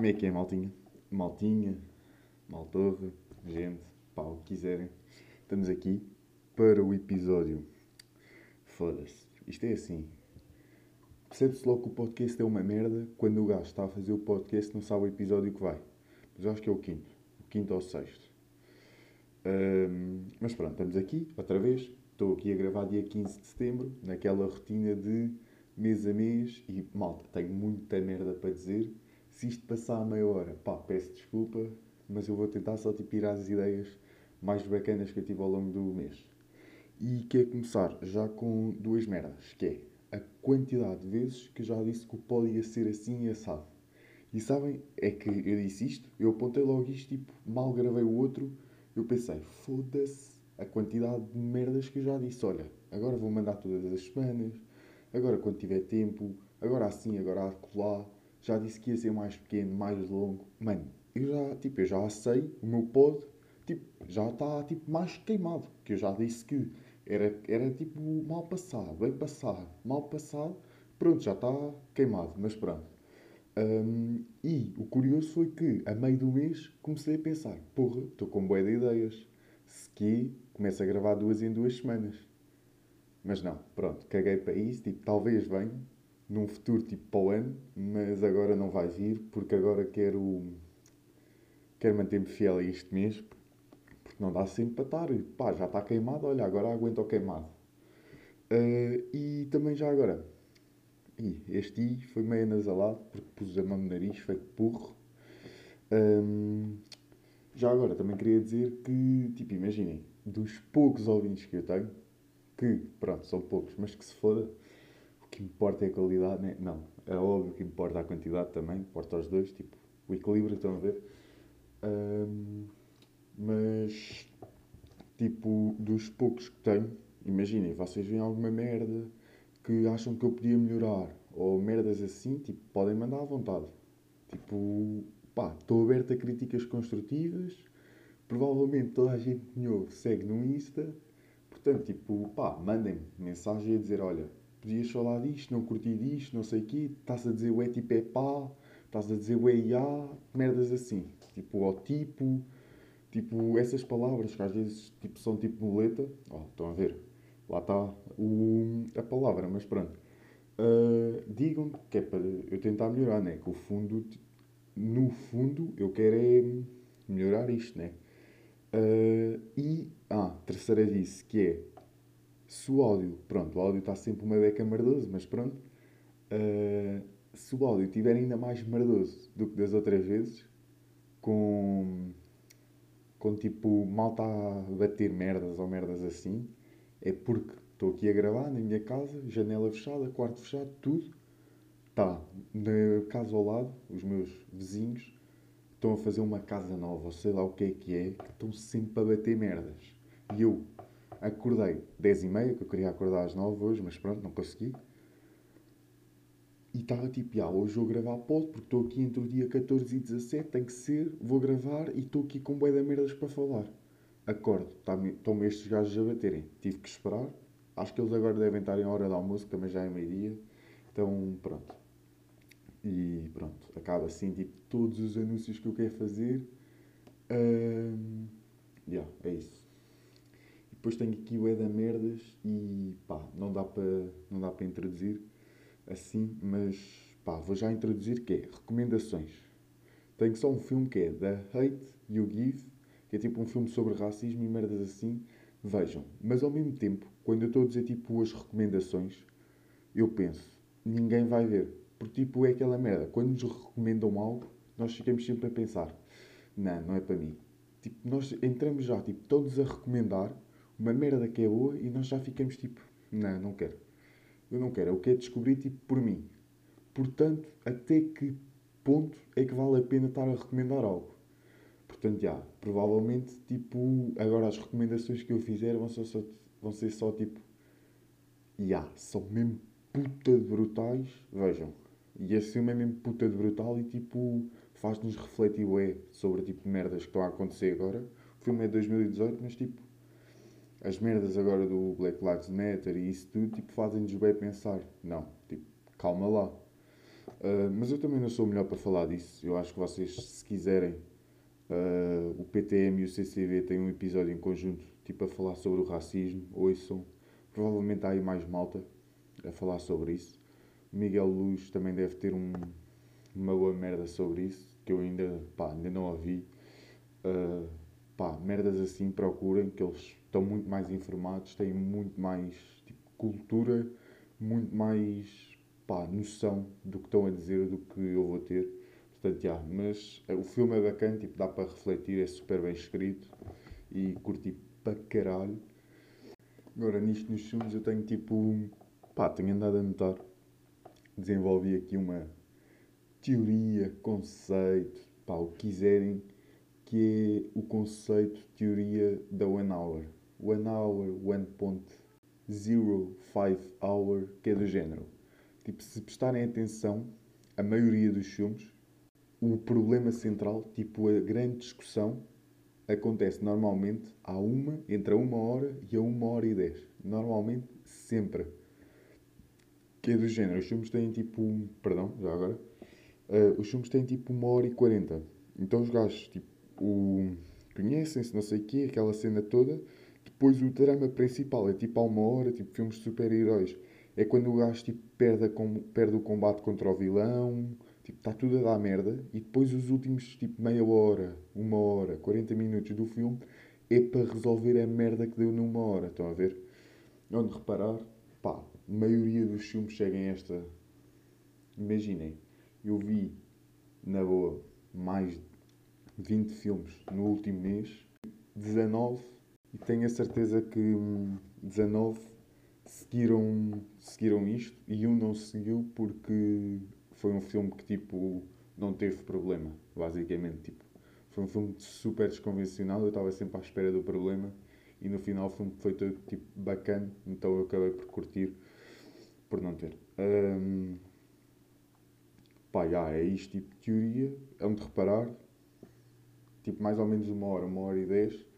Como é que é, maltinha? Maltinha, maltorre, gente, pá, o que quiserem. Estamos aqui para o episódio. Foda-se. Isto é assim. Percebe-se logo que o podcast é uma merda quando o gajo está a fazer o podcast não sabe o episódio que vai. Mas eu acho que é o quinto. O quinto ou o sexto. Ahm, mas pronto, estamos aqui, outra vez. Estou aqui a gravar dia 15 de setembro, naquela rotina de mês a mês. E, malta, tenho muita merda para dizer. Se isto passar a meia hora, pá, peço desculpa, mas eu vou tentar só tipo ir às ideias mais bacanas que eu tive ao longo do mês. E quero começar já com duas merdas, que é a quantidade de vezes que já disse que o pod ia ser assim e assado. E sabem, é que eu disse isto, eu apontei logo isto, tipo, mal gravei o outro, eu pensei, foda-se a quantidade de merdas que eu já disse. Olha, agora vou mandar todas as semanas, agora quando tiver tempo, agora assim, agora acolá. Já disse que ia ser mais pequeno, mais longo. Mano, eu já, tipo, eu já sei, o meu pod, tipo, já está, tipo, mais queimado. Que eu já disse que era, era, tipo, mal passado, bem passado, mal passado. Pronto, já está queimado, mas pronto. Hum, e o curioso foi que, a meio do mês, comecei a pensar: porra, estou com boa de ideias. Se que começo a gravar duas em duas semanas. Mas não, pronto, caguei para isso. Tipo, talvez venha num futuro tipo para o ano, mas agora não vai vir porque agora quero, quero manter-me fiel a este mês porque não dá sempre para estar. E, Pá, já está queimado, olha, agora aguento o queimado. Ah, e também já agora, Ih, este I foi meio nasalado porque pus a mão no nariz, feito burro. Ahm, já agora, também queria dizer que, tipo, imaginem, dos poucos ouvintes que eu tenho, que, pronto, são poucos, mas que se foda, importa é a qualidade, né? Não, é óbvio que importa a quantidade também, importa os dois, tipo, o equilíbrio, estão a ver? Ahm, mas, tipo, dos poucos que tenho, imaginem, vocês veem alguma merda que acham que eu podia melhorar, ou merdas assim, tipo, podem mandar à vontade. Tipo, pá, estou aberto a críticas construtivas, provavelmente toda a gente me ouve segue no Insta, portanto, tipo, pá, mandem-me mensagem a dizer, olha, podias falar disto, não curti disto, não sei o quê, estás a dizer o é tipo é pá, estás a dizer o é ia, merdas assim, tipo, ao tipo, tipo, essas palavras que às vezes tipo, são tipo muleta, ó, estão a ver, lá está a palavra, mas pronto. Uh, digam que é para eu tentar melhorar, né? Que o fundo, no fundo, eu quero é melhorar isto, né? Uh, e, ah, terceira disse, que é, se o áudio, pronto, o áudio está sempre uma beca merdoso, mas pronto, uh, se o áudio estiver ainda mais merdoso do que das outras vezes, com, com tipo, mal está a bater merdas ou merdas assim, é porque estou aqui a gravar na minha casa, janela fechada, quarto fechado, tudo. Tá, na casa ao lado, os meus vizinhos estão a fazer uma casa nova, ou sei lá o que é que é, que estão sempre a bater merdas. E eu acordei 10 e meia, que eu queria acordar às 9 hoje, mas pronto, não consegui. E estava tipo, ah, hoje vou gravar pod, porque estou aqui entre o dia 14 e 17, tem que ser, vou gravar e estou aqui com bué de merdas para falar. Acordo, estão-me estes gajos a baterem. Tive que esperar. Acho que eles agora devem estar em hora de almoço, também já é meio-dia. Então, pronto. E pronto, acaba assim, tipo, todos os anúncios que eu quero fazer. Ahm, yeah, é isso. Depois tenho aqui o Eda Merdas e pá, não dá para não dá para introduzir assim, mas pá, vou já introduzir que é recomendações. Tenho só um filme que é The Hate You Give, que é tipo um filme sobre racismo e merdas assim. Vejam, mas ao mesmo tempo, quando eu estou a dizer tipo as recomendações, eu penso, ninguém vai ver. Porque tipo é aquela merda, quando nos recomendam algo, nós ficamos sempre a pensar, não, não é para mim. Tipo, nós entramos já, tipo, todos a recomendar uma merda que é boa e nós já ficamos tipo, não, não quero. Eu não quero, eu quero descobrir tipo por mim. Portanto, até que ponto é que vale a pena estar a recomendar algo? Portanto, já, provavelmente, tipo, agora as recomendações que eu fizer vão, só, só- vão ser só tipo, já, são mesmo puta de brutais, vejam. E esse filme é mesmo puta de brutal e tipo, faz-nos refletir ué, sobre tipo merdas que estão a acontecer agora. O filme é de 2018, mas tipo, as merdas agora do Black Lives Matter e isso tudo, tipo, fazem-nos bem pensar. Não, tipo, calma lá. Uh, mas eu também não sou o melhor para falar disso. Eu acho que vocês, se quiserem, uh, o PTM e o CCV têm um episódio em conjunto, tipo a falar sobre o racismo. Ouçam. Provavelmente há aí mais malta a falar sobre isso. Miguel Luz também deve ter um, uma boa merda sobre isso, que eu ainda, pá, ainda não ouvi. Uh, pá, merdas assim procurem, que eles estão muito mais informados, têm muito mais tipo, cultura, muito mais pá, noção do que estão a dizer do que eu vou ter. Portanto, já, mas o filme é bacana, tipo, dá para refletir, é super bem escrito e curti para caralho. Agora, nisto nos filmes eu tenho tipo, pá, tenho andado a notar, desenvolvi aqui uma teoria, conceito, pá, o que quiserem que é o conceito teoria da One Hour. One Hour, 1.05 Hour, que é do género. Tipo, se prestarem atenção, a maioria dos filmes, o problema central, tipo a grande discussão, acontece normalmente a uma, entre a uma hora e a uma hora e dez. Normalmente, sempre. Que é do género. Os filmes têm tipo. Perdão, já agora. Uh, os filmes têm tipo uma hora e quarenta. Então os gajos, tipo, o conhecem-se, não sei o quê, aquela cena toda. Depois o drama principal é tipo há uma hora, tipo filmes de super-heróis. É quando o gajo tipo, perde, a, perde o combate contra o vilão, tipo, está tudo a dar merda. E depois os últimos tipo meia hora, uma hora, 40 minutos do filme é para resolver a merda que deu numa hora. Estão a ver? Onde reparar, pá, a maioria dos filmes chegam a esta. Imaginem, eu vi, na boa, mais 20 filmes no último mês, 19, e tenho a certeza que 19 hum, seguiram, seguiram isto e um não seguiu porque foi um filme que tipo não teve problema, basicamente. Tipo, foi um filme super desconvencional, eu estava sempre à espera do problema e no final o filme foi todo tipo bacana, então eu acabei por curtir por não ter. Um, pá, já, é isto tipo de teoria, é um de reparar, tipo mais ou menos uma hora, uma hora e dez,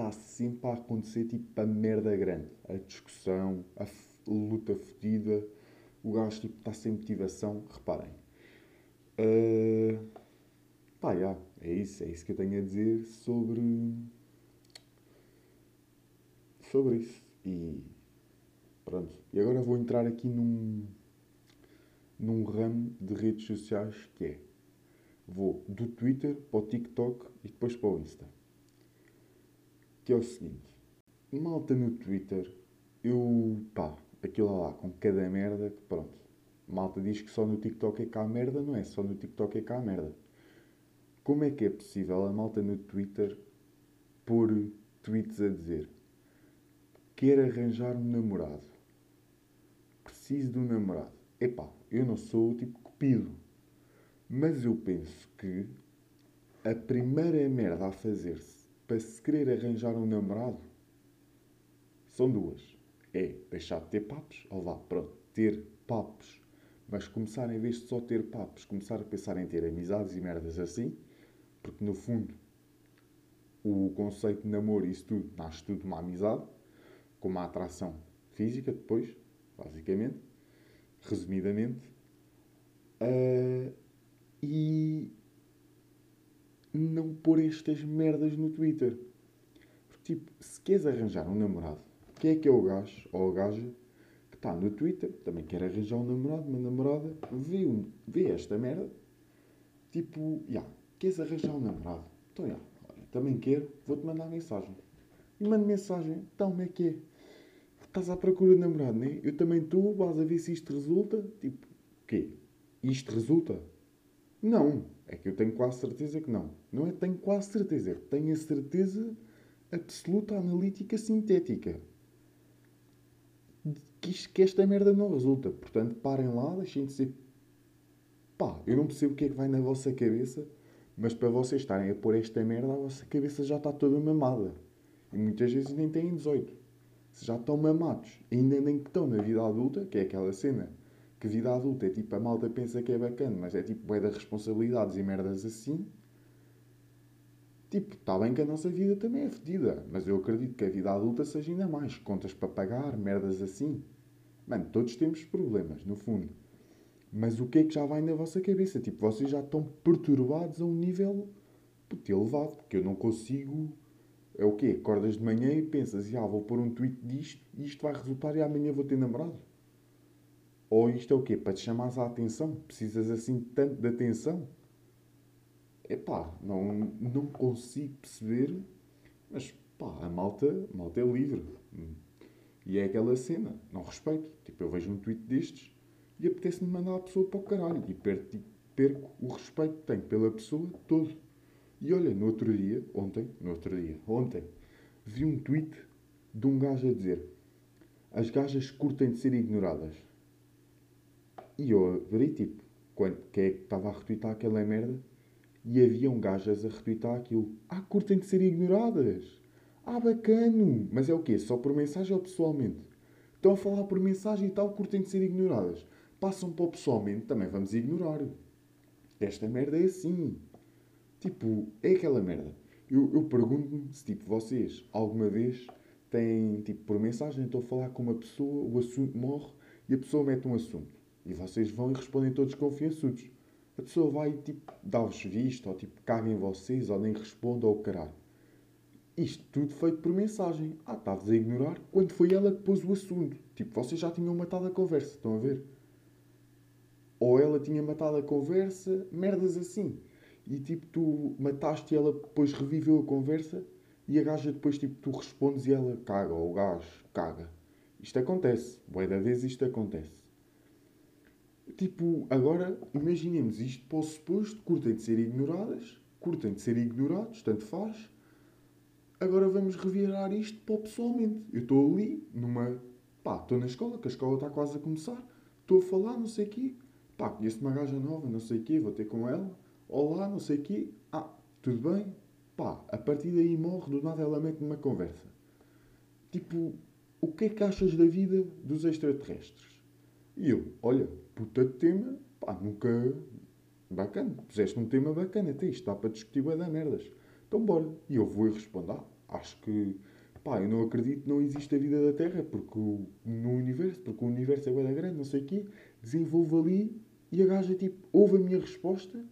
está sempre a acontecer tipo a merda grande. A discussão, a luta fedida, o gajo tipo está sem motivação, reparem. Uh, pá, yeah, é isso, é isso que eu tenho a dizer sobre sobre isso. E pronto. E agora vou entrar aqui num num ramo de redes sociais que é vou do Twitter para o TikTok e depois para o Insta. Que é o seguinte: malta no Twitter, eu pá, aquilo lá com cada merda que pronto. Malta diz que só no TikTok é cá merda, não é? Só no TikTok é cá merda. Como é que é possível a malta no Twitter pôr tweets a dizer quer arranjar um namorado? Preciso de um namorado. Epá, eu não sou o tipo cupido. Mas eu penso que a primeira merda a fazer-se para se querer arranjar um namorado são duas. É deixar de ter papos, ou vá, pronto, ter papos, mas começar, em vez de só ter papos, começar a pensar em ter amizades e merdas assim, porque no fundo o conceito de namoro e isso tudo nasce tudo de uma amizade, com uma atração física depois, basicamente, resumidamente. Uh, e não pôr estas merdas no Twitter. Porque, tipo, se queres arranjar um namorado, quem é que é o gajo ou a gaja que está no Twitter, também quer arranjar um namorado, uma namorada, vê, um, vê esta merda, tipo, já, yeah, queres arranjar um namorado? Então, já, yeah, também quero, vou-te mandar mensagem. E mando mensagem, então, como é que é? Estás à procura de namorado, não é? Eu também estou, vais a ver se isto resulta. Tipo, o quê? Isto resulta? Não. É que eu tenho quase certeza que não. Não é tenho quase certeza. Tenho a certeza absoluta, analítica, sintética. Que, isto, que esta merda não resulta. Portanto, parem lá, deixem de ser. Pá, eu não percebo o que é que vai na vossa cabeça, mas para vocês estarem a pôr esta merda, a vossa cabeça já está toda mamada. E muitas vezes nem têm 18. Se já estão mamados, ainda nem que estão na vida adulta, que é aquela cena que vida adulta é tipo, a malta pensa que é bacana, mas é tipo, é das responsabilidades e merdas assim. Tipo, está bem que a nossa vida também é fedida, mas eu acredito que a vida adulta seja ainda mais. Contas para pagar, merdas assim. Mano, todos temos problemas, no fundo. Mas o que é que já vai na vossa cabeça? Tipo, vocês já estão perturbados a um nível puto, elevado, porque eu não consigo. É o quê? Acordas de manhã e pensas, ah, vou pôr um tweet disto e isto vai resultar e amanhã vou ter namorado. Ou isto é o quê? Para te chamares a atenção? Precisas assim tanto de atenção? Epá, não, não consigo perceber, mas pá, a malta, a malta é livre. E é aquela cena, não respeito. Tipo, eu vejo um tweet destes e apetece-me mandar a pessoa para o caralho e perco, perco o respeito que tenho pela pessoa todo. E olha, no outro dia, ontem, no outro dia, ontem, vi um tweet de um gajo a dizer as gajas curtem de ser ignoradas. E eu abri tipo, quando, quem é que estava a retweetar aquela merda? E haviam gajas a retweetar aquilo. Ah, curtem de ser ignoradas. Ah, bacano. Mas é o quê? Só por mensagem ou pessoalmente? Estão a falar por mensagem e tal, curtem de ser ignoradas. Passam para o pessoalmente, também vamos ignorar. Esta merda é assim. Tipo, é aquela merda. Eu, eu pergunto-me se, tipo, vocês alguma vez têm, tipo, por mensagem, estou a falar com uma pessoa, o assunto morre e a pessoa mete um assunto. E vocês vão e respondem todos confiançudos. A pessoa vai, tipo, dar-vos visto, ou tipo, caga em vocês, ou nem responde ao caralho. Isto tudo feito por mensagem. Ah, estavas a ignorar quando foi ela que pôs o assunto. Tipo, vocês já tinham matado a conversa, estão a ver? Ou ela tinha matado a conversa, merdas assim e tipo tu mataste e ela depois reviveu a conversa e a gaja depois tipo tu respondes e ela caga, ou o gajo caga. Isto acontece. Boa da vez isto acontece. Tipo, agora imaginemos isto para o suposto, curtem de ser ignoradas, curtem de ser ignorados, tanto faz. Agora vamos revirar isto para o pessoalmente. Eu estou ali, numa. pá, estou na escola, que a escola está quase a começar, estou a falar, não sei o quê. Pá, conheço uma gaja nova, não sei o quê, vou ter com ela olá, não sei o quê, ah, tudo bem? Pá, a partir daí morre, do nada ela mete numa conversa. Tipo, o que é que achas da vida dos extraterrestres? E eu, olha, puta de tema, pá, nunca... Bacana, puseste um tema bacana, até isto dá para discutir bué da merdas. Então bora. E eu vou e respondo, ah, acho que, pá, eu não acredito que não existe a vida da Terra, porque o, no universo, porque o universo é bué da grande, não sei o quê, desenvolvo ali e a gaja, tipo, ouve a minha resposta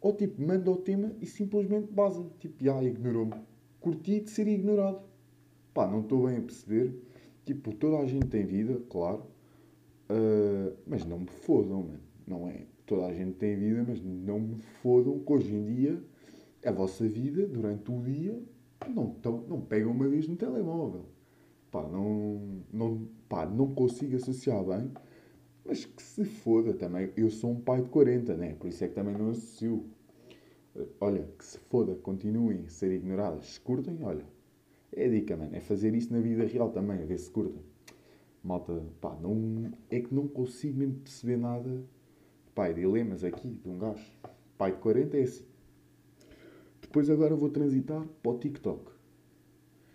ou tipo, manda o tema e simplesmente basa. Tipo, já ignorou-me. Curti de ser ignorado. Pá, não estou bem a perceber. Tipo, toda a gente tem vida, claro. Uh, mas não me fodam, mano. Não é? Toda a gente tem vida, mas não me fodam que hoje em dia a vossa vida, durante o dia, não, tão, não pegam uma vez no telemóvel. Pá, não, não, pá, não consigo associar bem mas que se foda também. Eu sou um pai de 40, né? Por isso é que também não associo. Olha, que se foda, continuem a ser ignoradas. Se curtem, olha. É dica, mano. É fazer isso na vida real também, a ver se curtem. Malta, pá, não, é que não consigo mesmo perceber nada. Pai, dilemas aqui de um gajo. Pai de 40 é assim. Depois agora vou transitar para o TikTok.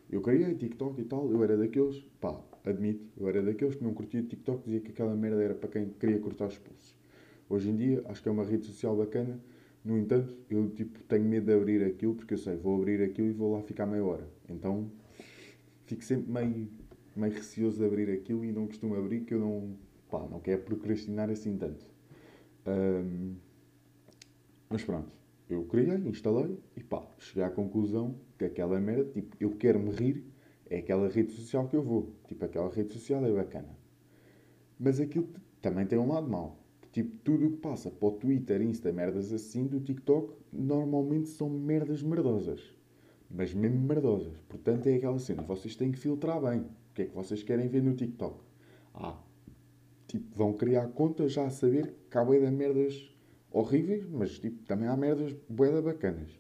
Eu criei TikTok e tal, eu era daqueles, pá, admito, eu era daqueles que não curtia TikTok, dizia que aquela merda era para quem queria cortar os pulsos. Hoje em dia, acho que é uma rede social bacana, no entanto, eu tipo, tenho medo de abrir aquilo, porque eu sei, vou abrir aquilo e vou lá ficar meia hora. Então, fico sempre meio, meio receoso de abrir aquilo e não costumo abrir, que eu não, pá, não quero procrastinar assim tanto. Um, mas pronto, eu criei, instalei e pá, cheguei à conclusão que aquela merda, tipo, eu quero me rir é aquela rede social que eu vou. Tipo, aquela rede social é bacana. Mas aquilo também tem um lado mau. Tipo, tudo o que passa para o Twitter, Insta, merdas assim, do TikTok, normalmente são merdas merdosas. Mas mesmo merdosas. Portanto, é aquela cena. Vocês têm que filtrar bem. Que é que vocês querem ver no TikTok? Ah, tipo, vão criar contas já a saber que há bué de merdas horríveis, mas tipo, também há merdas bué bacanas.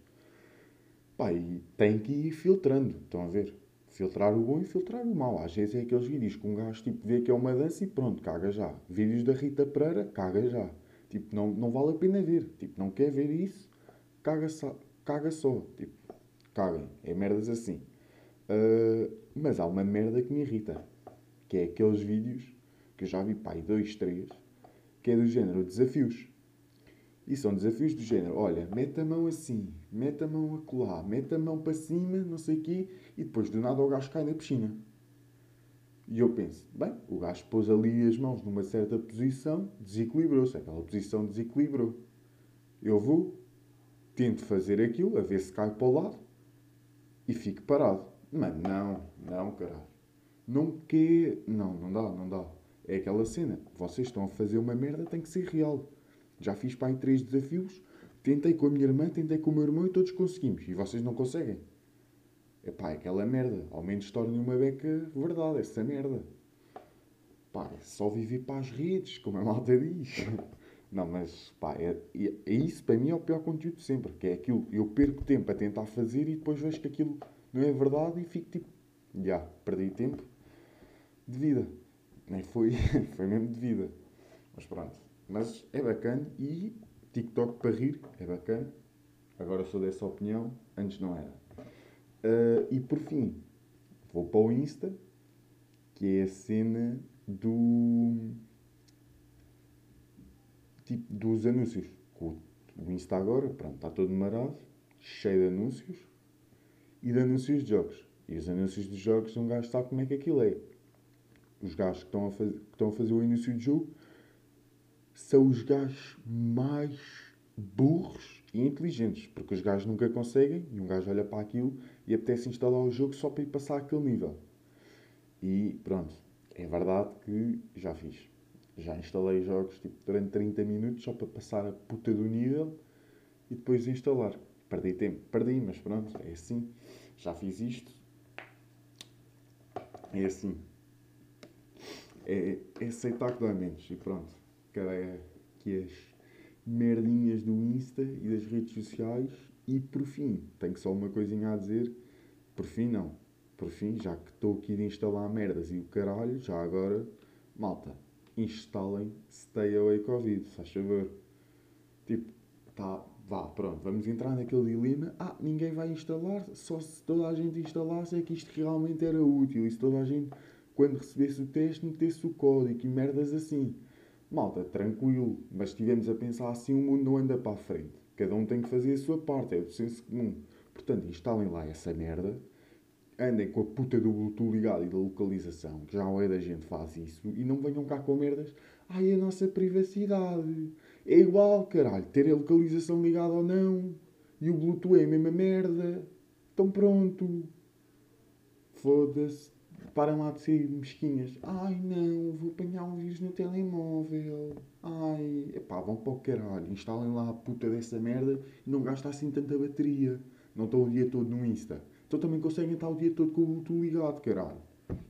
Pá, e tem que ir filtrando. Estão a ver? filtrar o bom e filtrar o mau. Às vezes é aqueles vídeos que um gajo tipo, vê que é uma dança e pronto, caga já. Vídeos da Rita Pereira, caga já. Tipo, não, não vale a pena ver. Tipo, não quer ver isso, caga só. Caga só. Tipo, caguem. É merdas assim. Uh, mas há uma merda que me irrita. Que é aqueles vídeos que eu já vi, pai, dois, três, que é do género desafios. E são desafios do género, olha, mete a mão assim, mete a mão acolá, mete a mão para cima, não sei o quê, e depois do nada o gajo cai na piscina. E eu penso, bem, o gajo pôs ali as mãos numa certa posição, desequilibrou-se. Aquela posição desequilibrou. Eu vou, tento fazer aquilo, a ver se cai para o lado e fico parado. Mas não, não, caralho. Não quer. Não, não dá, não dá. É aquela cena. Vocês estão a fazer uma merda, tem que ser real. Já fiz para aí três desafios. Tentei com a minha irmã, tentei com o meu irmão e todos conseguimos. E vocês não conseguem. É é aquela merda. Ao menos tornem uma beca verdade, essa merda. Pá, é só viver para as redes, como a malta diz. Não, mas pá, é, é isso para mim é o pior conteúdo de sempre. Que é aquilo, eu perco tempo a tentar fazer e depois vejo que aquilo não é verdade e fico tipo, já, yeah, perdi tempo de vida. Nem foi, foi mesmo de vida. Mas pronto. Mas é bacana e TikTok para rir é bacana. Agora sou dessa opinião, antes não era. Uh, e por fim, vou para o Insta, que é a cena do. Tipo, dos anúncios. O, Insta agora, pronto, está todo marado, cheio de anúncios e de anúncios de jogos. E os anúncios de jogos, um gajo sabe como é que aquilo é os gajos que estão, a faz, que estão a fazer o início de jogo são os gajos mais burros e inteligentes, porque os gajos nunca conseguem, e um gajo olha para aquilo e apetece instalar o jogo só para ir passar aquele nível. E pronto, é verdade que já fiz. Já instalei jogos tipo, durante 30 minutos só para passar a puta do nível e depois instalar. Perdi tempo, perdi, mas pronto, é assim. Já fiz isto. É assim é, é aceitar que dói menos. E pronto. Cara, que as merdinhas do Insta e das redes sociais. E por fim, tenho só uma coisinha a dizer. Por fim, não. Por fim, já que estou aqui de instalar merdas e o caralho, já agora, malta, instalem Stay Away Covid, faz favor. Tipo, tá, vá, pronto, vamos entrar naquele dilema. Ah, ninguém vai instalar, só se toda a gente instalasse é que isto realmente era útil. E se toda a gente quando recebesse o teste, metesse o código e merdas assim. Malta, tranquilo, mas estivemos a pensar assim, o mundo não anda para a frente. Cada um tem que fazer a sua parte, é do senso comum. Portanto, instalem lá essa merda, andem com a puta do Bluetooth ligado e da localização, que já é da gente faz isso, e não venham cá com merdas. Ai, a nossa privacidade. É igual, caralho, ter a localização ligada ou não. E o Bluetooth é a mesma merda. Então pronto. Foda-se parem lá de ser mesquinhas. Ai não, vou apanhar um vírus no telemóvel. Ai, epá, vão para o caralho. Instalem lá a puta dessa merda e não gastem assim tanta bateria. Não estão o dia todo no Insta. Então também conseguem estar o dia todo com o Bluetooth ligado, caralho.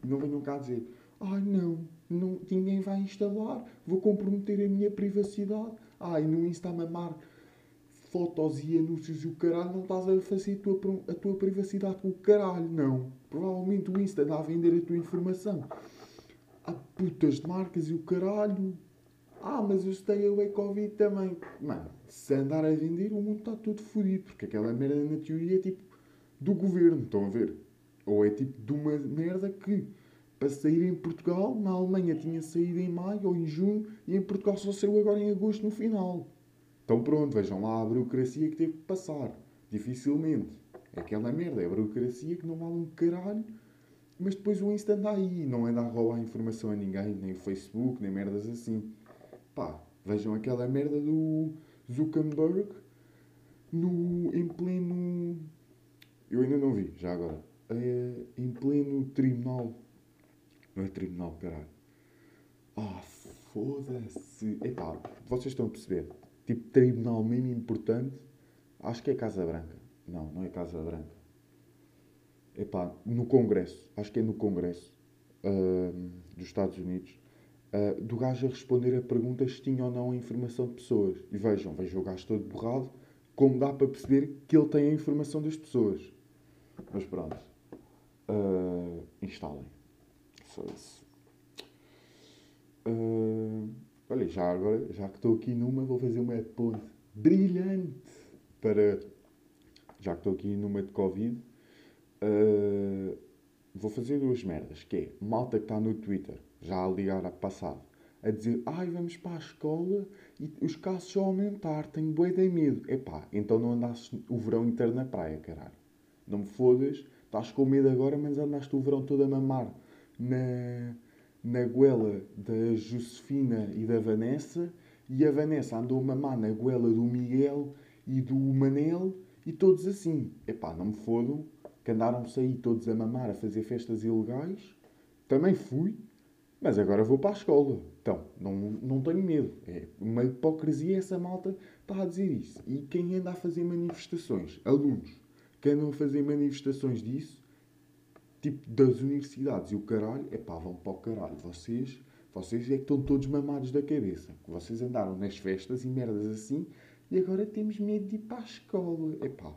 E não venham cá dizer, ai não, não, ninguém vai instalar, vou comprometer a minha privacidade. Ai, no Insta a mamar fotos e anúncios e o caralho, não estás a fazer a tua, a tua privacidade com o caralho, não. Provavelmente o Insta dá a vender a tua informação. Há putas de marcas e o caralho. Ah, mas eu stay away Covid também. Mano, se andar a vender, o mundo está todo fodido. Porque aquela merda na teoria é tipo do governo, estão a ver? Ou é tipo de uma merda que para sair em Portugal, na Alemanha tinha saído em maio ou em junho e em Portugal só saiu agora em agosto no final. Então pronto, vejam lá a burocracia que teve que passar. Dificilmente. É aquela merda, é a burocracia que não vale um caralho, mas depois o Insta anda aí, não anda a roubar informação a ninguém, nem o Facebook, nem merdas assim. Pá, vejam aquela merda do Zuckerberg no, em pleno. Eu ainda não vi, já agora. É, em pleno tribunal. Não é tribunal, caralho. Ah, foda-se. Epá, vocês estão a perceber tipo tribunal mesmo importante, acho que é Casa Branca. Não, não é Casa Branca. Epá, no Congresso, acho que é no Congresso uh, dos Estados Unidos, uh, do gajo a responder a perguntas se tinha ou não a informação de pessoas. E vejam, vejam o gajo todo borrado, como dá para perceber que ele tem a informação das pessoas. Mas pronto. Uh, instalem. Isso. Uh, Olha, já agora, já que estou aqui numa, vou fazer uma ponte brilhante para. Já que estou aqui numa de Covid, uh, vou fazer duas merdas. Que é malta que está no Twitter, já a ligar a passado, a dizer ai vamos para a escola e os casos só aumentar, tenho boi de medo. Epá, então não andaste o verão inteiro na praia, caralho. Não me fodas, estás com medo agora, mas andaste o verão todo a mamar na, na goela da Josefina e da Vanessa e a Vanessa andou a mamar na goela do Miguel e do Manel e todos assim. Epá, não me fodam que andaram-se aí todos a mamar, a fazer festas ilegais. Também fui, mas agora vou para a escola. Então, não, não tenho medo. É uma hipocrisia essa malta está a dizer isso. E quem anda a fazer manifestações, alunos, que andam a fazer manifestações disso, tipo das universidades e o caralho, é pá, vão para o caralho. Vocês, vocês é que estão todos mamados da cabeça. Vocês andaram nas festas e merdas assim e agora temos medo de ir para a escola. É pá,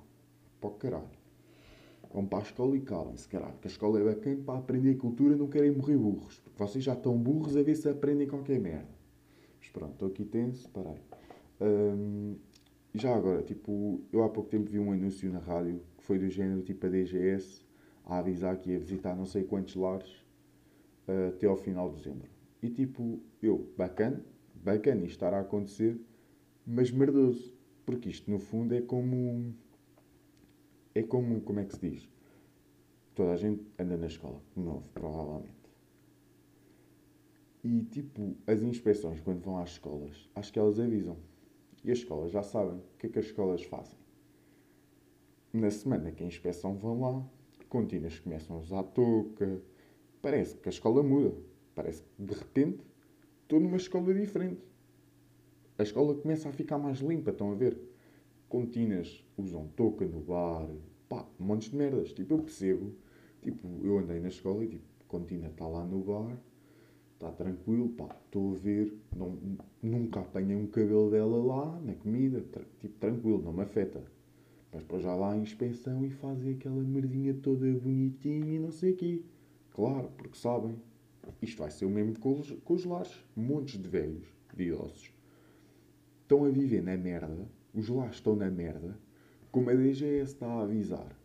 para o caralho. Vão para a escola e calem-se, caralho. Que a escola é bacana para aprender cultura, não querem morrer burros. Porque vocês já estão burros a ver se aprendem qualquer merda. Mas pronto, estou aqui tenso, parei. Hum, já agora, tipo, eu há pouco tempo vi um anúncio na rádio que foi do género tipo a DGS a avisar que ia visitar não sei quantos lares uh, até ao final de dezembro. E tipo, eu, bacana, bacana isto estar a acontecer, mas merdoso. Porque isto no fundo é como é como, como é que se diz? Toda a gente anda na escola, de novo, provavelmente. E tipo, as inspeções, quando vão às escolas, acho que elas avisam. E as escolas já sabem o que é que as escolas fazem. Na semana que a inspeção vão lá, contínuas começam a usar touca. Parece que a escola muda. Parece que de repente estou numa escola diferente. A escola começa a ficar mais limpa, estão a ver? Contínuas usam touca no bar, pá, montes de merdas. Tipo, eu percebo. Tipo, eu andei na escola e tipo, Contina está lá no bar, está tranquilo, pá, estou a ver, não, nunca apanhei um cabelo dela lá na comida, tra tipo, tranquilo, não me afeta. Mas depois já lá a inspeção e fazem aquela merdinha toda bonitinha e não sei o quê. Claro, porque sabem, isto vai ser o mesmo com os, com os lares. Montes de velhos, de idosos, estão a viver na merda, os lares estão na merda, como a DGS está a avisar,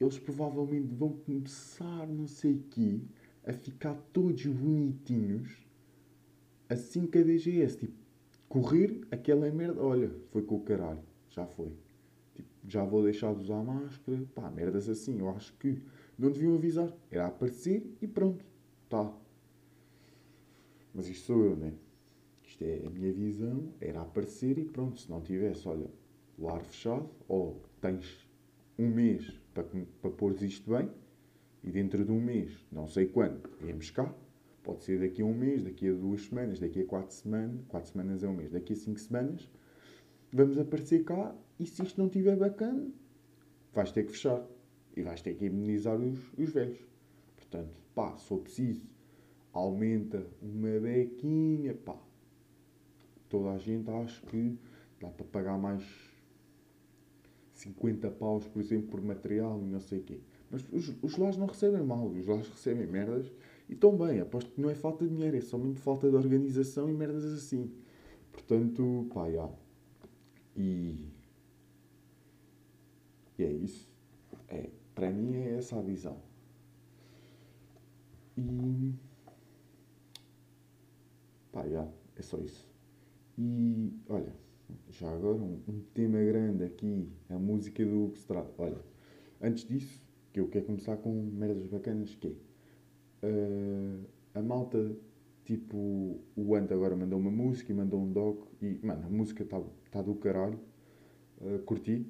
eles provavelmente vão começar, não sei quê, a ficar todos bonitinhos assim que a DGS, tipo, correr aquela merda, olha, foi com o caralho, já foi. Já vou deixar de usar máscara, pá, merdas assim, eu acho que não deviam avisar, era aparecer e pronto, tá. Mas isto sou eu, né? Isto é a minha visão, era aparecer e pronto, se não tivesse, olha, o ar fechado, ou tens um mês para, para pôr isto bem, e dentro de um mês, não sei quando, viemos cá, pode ser daqui a um mês, daqui a duas semanas, daqui a quatro semanas, quatro semanas é um mês, daqui a cinco semanas, vamos aparecer cá, e se isto não estiver bacana, vais ter que fechar, e vais ter que imunizar os, os velhos. Portanto, pá, se for preciso, aumenta uma bequinha, pá. Toda a gente acha que dá para pagar mais 50 paus, por exemplo, por material e não sei o quê. Mas os, os lares não recebem mal, os lares recebem merdas e estão bem. Aposto que não é falta de dinheiro, é somente falta de organização e merdas assim. Portanto, pá, já. E, e é isso. É, para mim é essa a visão. E. Pá, já. É só isso. E, olha já agora um, um, tema grande aqui, a música do Hugo Strada. Olha, antes disso, que eu quero começar com merdas bacanas, que é, uh, a malta, tipo, o Ant agora mandou uma música e mandou um doc, e, mano, a música está tá do caralho, uh, curti.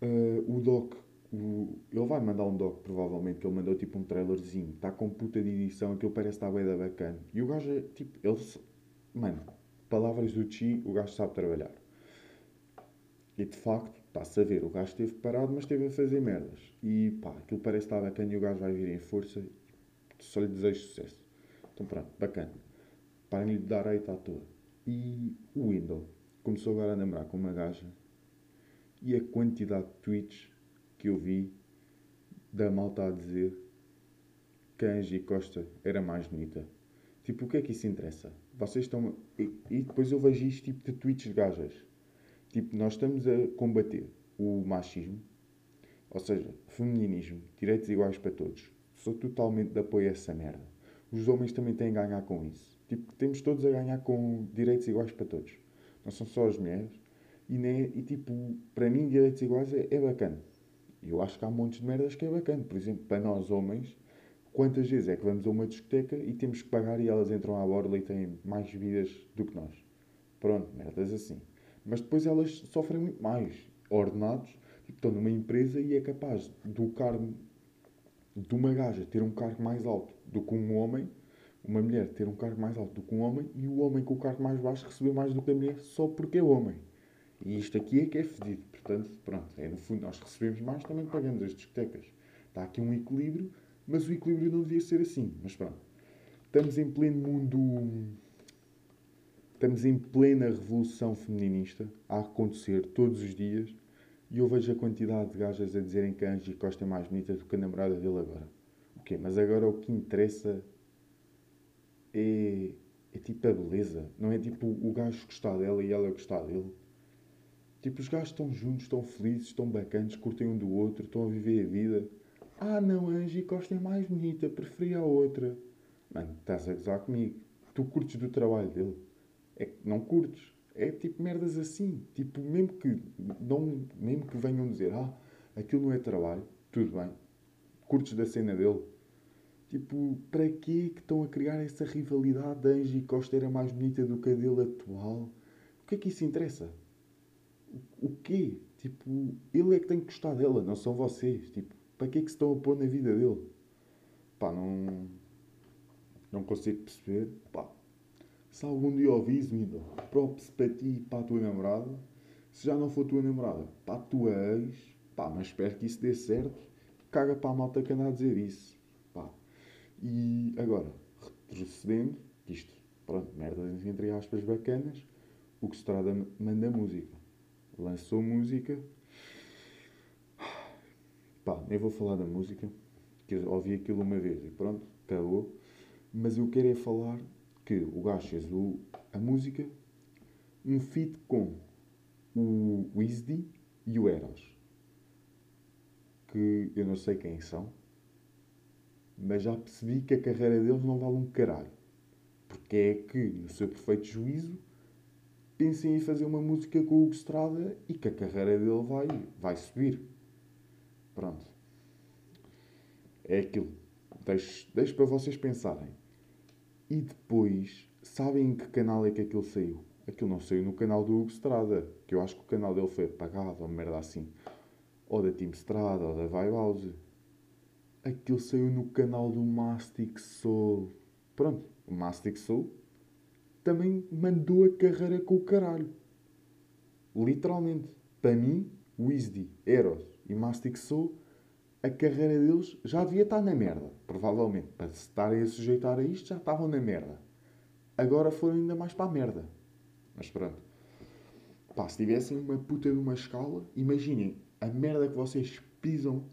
Uh, o doc, o, ele vai mandar um doc, provavelmente, que ele mandou tipo um trailerzinho, está com puta de edição, aquilo parece estar bem da bacana. E o gajo, é, tipo, ele, mano, palavras do Chi, o gajo sabe trabalhar. E de facto, está-se a ver, o gajo esteve parado, mas esteve a fazer merdas. E pá, aquilo parece estar bacana e o gajo vai vir em força. Só lhe desejo sucesso. Então pronto, bacana. Parem-lhe de dar hate à toa. E o Window começou agora a namorar com uma gaja. E a quantidade de tweets que eu vi da malta a dizer que a Angie Costa era mais bonita. Tipo, o que é que isso interessa? Vocês estão. E, e depois eu vejo isto tipo de tweets de gajas. Tipo, nós estamos a combater o machismo, ou seja, feminismo, direitos iguais para todos. Sou totalmente de apoio a essa merda. Os homens também têm a ganhar com isso. Tipo, temos todos a ganhar com direitos iguais para todos. Não são só as mulheres. E, e tipo, para mim, direitos iguais é, é bacana. Eu acho que há montes de merdas que é bacana. Por exemplo, para nós homens, quantas vezes é que vamos a uma discoteca e temos que pagar e elas entram à borda e têm mais vidas do que nós? Pronto, merdas assim. Mas depois elas sofrem muito mais. Ordenados, tipo, estão numa empresa e é capaz do cargo de uma gaja ter um cargo mais alto do que um homem, uma mulher ter um cargo mais alto do que um homem e o homem com o cargo mais baixo receber mais do que a mulher só porque é homem. E isto aqui é que é fedido. Portanto, pronto, é no fundo nós recebemos mais, também pagamos as discotecas. Está aqui um equilíbrio, mas o equilíbrio não devia ser assim. Mas pronto, estamos em pleno mundo. Estamos em plena revolução feminista a acontecer todos os dias e eu vejo a quantidade de gajas a dizerem que a Angie Costa é mais bonita do que a namorada dele agora. Mas agora o que interessa é, é tipo a beleza. Não é tipo o gajo gostar dela e ela gostar dele. Tipo, os gajos estão juntos, estão felizes, estão bacanas, curtem um do outro, estão a viver a vida. Ah não, a Angie Costa é mais bonita, preferia a outra. Mano, estás a gozar comigo. Tu curtes do trabalho dele. É que não curtes. É tipo merdas assim. Tipo, mesmo que, não, mesmo que venham dizer, ah, aquilo não é trabalho, tudo bem. Curtes da cena dele. Tipo, para quê que estão a criar essa rivalidade da Angie Costa era mais bonita do que a dele atual? O que é que isso interessa? O quê? Tipo, ele é que tem que gostar dela, não são vocês. Tipo, para que é que se estão a pôr na vida dele? Pá, não. Não consigo perceber. Pá, se algum dia ouvis, Mido, props para ti e para a tua namorada. Se já não for tua namorada, para a tua ex, pá, mas espero que isso dê certo. Caga para a malta que anda a dizer isso. E agora, retrocedendo, isto, pronto, merdas entre aspas bacanas, o que se trata manda música lançou música. Pá, nem vou falar da música, que eu ouvi aquilo uma vez e pronto, acabou. Mas eu quero é falar que o gajo fez o, a música, um feat com o Wizdy e o Eros. Que eu não sei quem são, mas já percebi que a carreira deles não vale um caralho. Porque é que, no seu perfeito juízo, pensem em fazer uma música com o Hugo e que a carreira dele vai, vai subir. Pronto. É aquilo. Deixo, deixo para vocês pensarem. E depois, sabem em que canal é que aquilo saiu? Aquilo não saiu no canal do Hugo que eu acho que o canal dele foi apagado, ou merda assim. Ou da Team Estrada, ou da Vibe House. Aquilo saiu no canal do Mastic Soul. Pronto, o Mastic Soul também mandou a carreira com o caralho. Literalmente. Para mim, Wizdy, Eros e Mastic Soul, a carreira deles já devia estar na merda. Provavelmente. Para se estarem a sujeitar a isto, já estavam na merda. Agora foram ainda mais para a merda. Mas pronto. Pá, se tivessem uma puta de uma escala, imaginem a merda que vocês pisam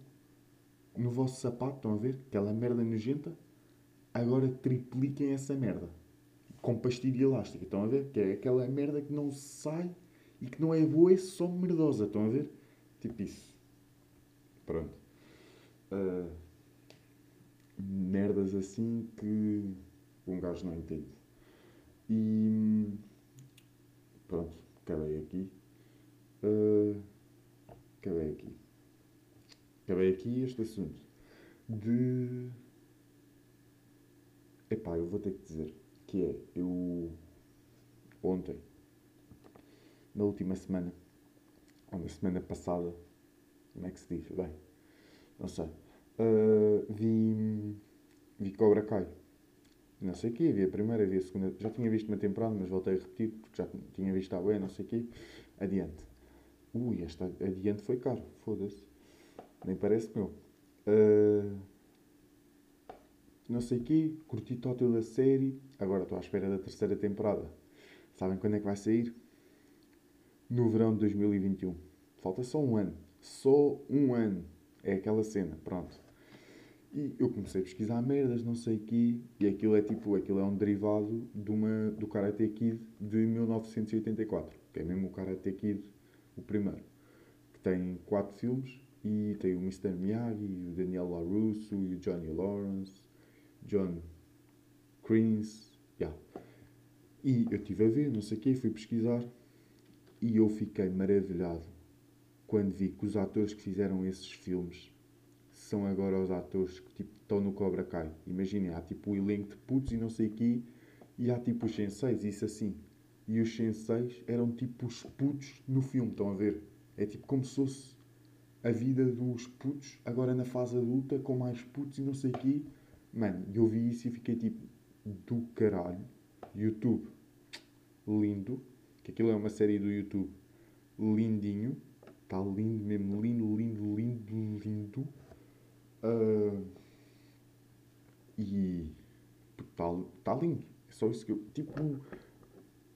no vosso sapato, estão a ver? Aquela merda nojenta. Agora tripliquem essa merda com pastilha elástica. Estão a ver? Que é aquela merda que não sai e que não é boa, é só merdosa. Estão a ver? Tipo isso. Pronto. Uh, merdas assim que um gajo não entende. E pronto, acabei aqui. Uh, acabei aqui. Acabei aqui este assunto de. Epá, eu vou ter que dizer que é, eu ontem, na última semana, ou na semana passada, como é que se diz? Bem, não sei, uh, vi, vi Cobra Kai. Não sei o quê, vi a primeira, vi a segunda, já tinha visto uma temporada, mas voltei a repetir, porque já tinha visto a bué, não sei o quê. Adiante. Ui, esta adiante foi caro, foda-se. Nem parece meu. Uh, não sei o quê, curti total da série, agora estou à espera da terceira temporada. Sabem quando é que vai sair? No verão de 2021. Falta só um ano. Só um ano. É aquela cena, pronto. E eu comecei a pesquisar merdas, não sei o quê, e aquilo é tipo, aquilo é um derivado de uma, do Karate Kid de 1984, que é mesmo o Karate Kid, o primeiro, que tem quatro filmes, e tem o Mr. Miyagi, o Daniel LaRusso, o Johnny Lawrence, John Creans, yeah. E eu estive a ver, não sei o quê, fui pesquisar e eu fiquei maravilhado quando vi que os atores que fizeram esses filmes são agora os atores que tipo, estão no Cobra Kai. Imaginem, há tipo o elenco de putos e não sei o quê, e há tipo os senseis, isso assim. E os senseis eram tipo os putos no filme, estão a ver? É tipo como se fosse a vida dos putos, agora na fase adulta, com mais putos e não sei o quê. Mano, eu vi isso e fiquei tipo, do caralho. YouTube, lindo. Que aquilo é uma série do YouTube, lindinho. Está lindo mesmo, lindo, lindo, lindo, lindo. Uh, e está tá lindo. É só isso que eu. Tipo,